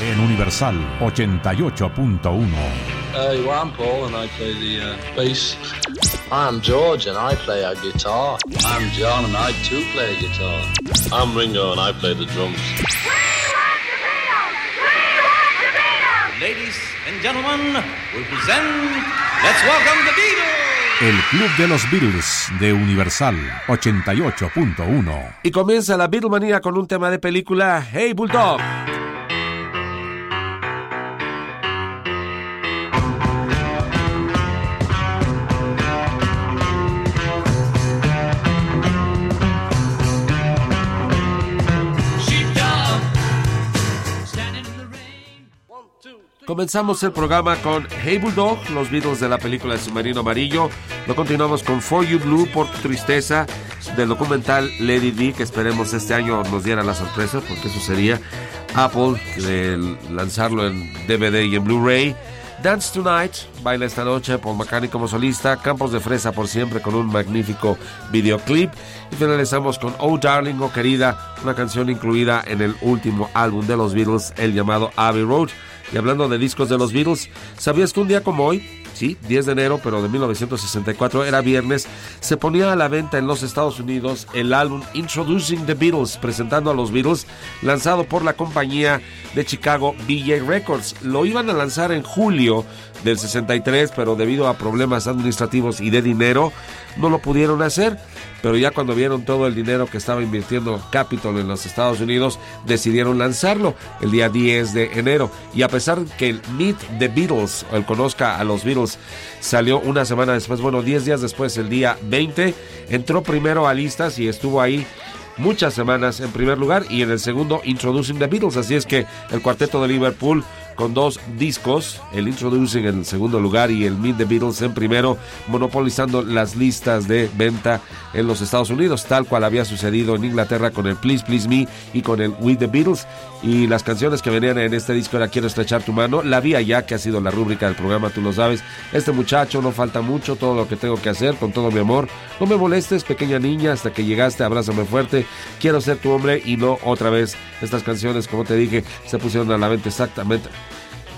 En Universal 88.1. Hey, well, I'm Paul and I play the uh, bass. I'm George and I play a guitar. I'm John and I too play guitar. I'm Ringo and I play the drums. Ladies and gentlemen, we present Let's Welcome the Beatles. El Club de los Beatles de Universal 88.1. Y comienza la Beatlemanía con un tema de película Hey Bulldog. Comenzamos el programa con Hey Bulldog, los Beatles de la película El Submarino Amarillo. Lo continuamos con For You Blue, por tristeza, del documental Lady D, que esperemos este año nos diera la sorpresa, porque eso sería Apple, de lanzarlo en DVD y en Blu-ray. Dance Tonight, Baila esta noche, Paul McCartney como solista, Campos de Fresa por siempre con un magnífico videoclip y finalizamos con Oh Darling, Oh Querida, una canción incluida en el último álbum de los Beatles, el llamado Abbey Road. Y hablando de discos de los Beatles, ¿sabías que un día como hoy, sí, 10 de enero, pero de 1964, era viernes, se ponía a la venta en los Estados Unidos el álbum Introducing the Beatles, presentando a los Beatles, lanzado por la compañía de Chicago BJ Records. Lo iban a lanzar en julio del 63, pero debido a problemas administrativos y de dinero, no lo pudieron hacer. Pero ya cuando vieron todo el dinero que estaba invirtiendo Capitol en los Estados Unidos, decidieron lanzarlo el día 10 de enero. Y a pesar que el Meet the Beatles, el Conozca a los Beatles, salió una semana después, bueno, 10 días después, el día 20, entró primero a listas y estuvo ahí muchas semanas en primer lugar y en el segundo Introducing the Beatles. Así es que el cuarteto de Liverpool con dos discos, el Introducing en segundo lugar y el Meet the Beatles en primero, monopolizando las listas de venta en los Estados Unidos, tal cual había sucedido en Inglaterra con el Please Please Me y con el With the Beatles. Y las canciones que venían en este disco era Quiero estrechar tu mano, la vía ya que ha sido la rúbrica del programa, tú lo sabes. Este muchacho no falta mucho, todo lo que tengo que hacer, con todo mi amor. No me molestes, pequeña niña, hasta que llegaste, abrázame fuerte. Quiero ser tu hombre y no otra vez. Estas canciones, como te dije, se pusieron a la venta exactamente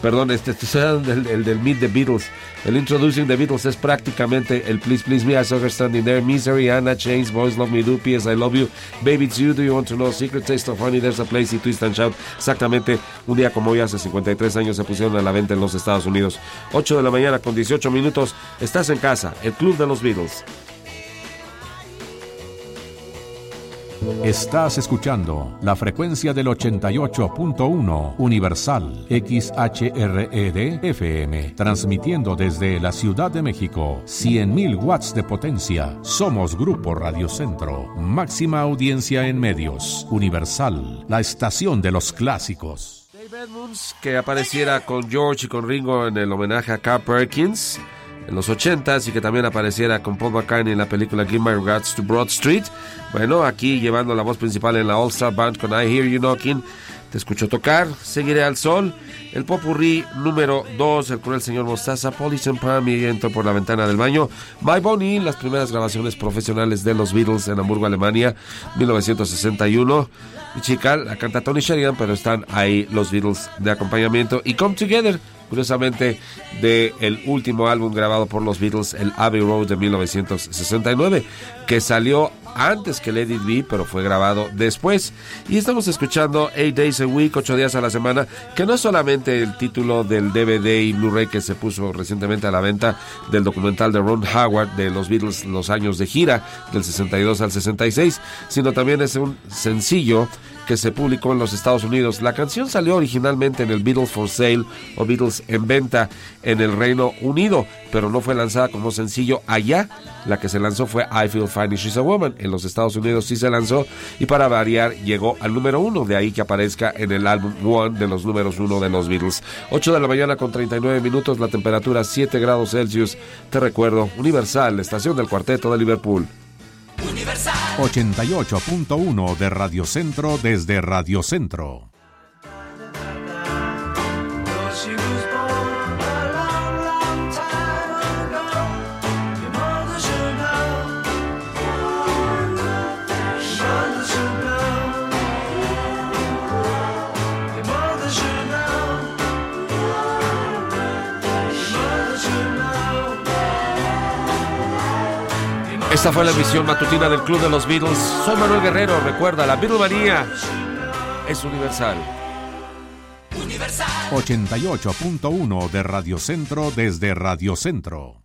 perdón, este, el, el, del Meet the Beatles. El Introducing the Beatles es prácticamente el Please Please Me, I Saw Her Standing There, Misery, Anna, Chains, Boys Love Me Do, P.S. I Love You, Baby It's You, Do You Want to Know, Secret Taste of Honey, There's a Place y Twist and Shout. Exactamente un día como hoy, hace 53 años, se pusieron a la venta en los Estados Unidos. 8 de la mañana con 18 minutos. Estás en casa, el Club de los Beatles. Estás escuchando la frecuencia del 88.1 Universal XHRED FM, transmitiendo desde la Ciudad de México 100.000 watts de potencia. Somos Grupo Radio Centro, máxima audiencia en medios. Universal, la estación de los clásicos. Dave que apareciera con George y con Ringo en el homenaje a Carl Perkins en los 80s y que también apareciera con Paul McCartney en la película Give My Regards to Broad Street. Bueno, aquí llevando la voz principal en la All Star Band con I Hear You Knocking. Te escucho tocar, Seguiré al Sol, el Popurrí número 2, El Cruel Señor Mostaza, Police and Pam y Entro por la Ventana del Baño, My Bonnie, las primeras grabaciones profesionales de los Beatles en Hamburgo, Alemania, 1961. Mi chica, la canta Tony Sheridan, pero están ahí los Beatles de acompañamiento. Y Come Together, curiosamente, de el último álbum grabado por los Beatles, el Abbey Road de 1969, que salió antes que It Be, pero fue grabado después. Y estamos escuchando Eight Days a Week, 8 días a la semana, que no es solamente el título del DVD y Blu-ray que se puso recientemente a la venta del documental de Ron Howard de los Beatles, los años de gira, del 62 al 66, sino también es un sencillo que se publicó en los Estados Unidos. La canción salió originalmente en el Beatles for Sale o Beatles en venta en el Reino Unido, pero no fue lanzada como sencillo allá. La que se lanzó fue I Feel Fine She's a Woman. En los Estados Unidos sí se lanzó y para variar llegó al número uno, de ahí que aparezca en el álbum One de los números uno de los Beatles. 8 de la mañana con 39 minutos, la temperatura 7 grados Celsius. Te recuerdo, Universal, estación del cuarteto de Liverpool. 88.1 de Radio Centro desde Radio Centro. Esta fue la emisión matutina del Club de los Beatles. Soy Manuel Guerrero. Recuerda, la Beatlemanía es universal. 88.1 de Radio Centro desde Radio Centro.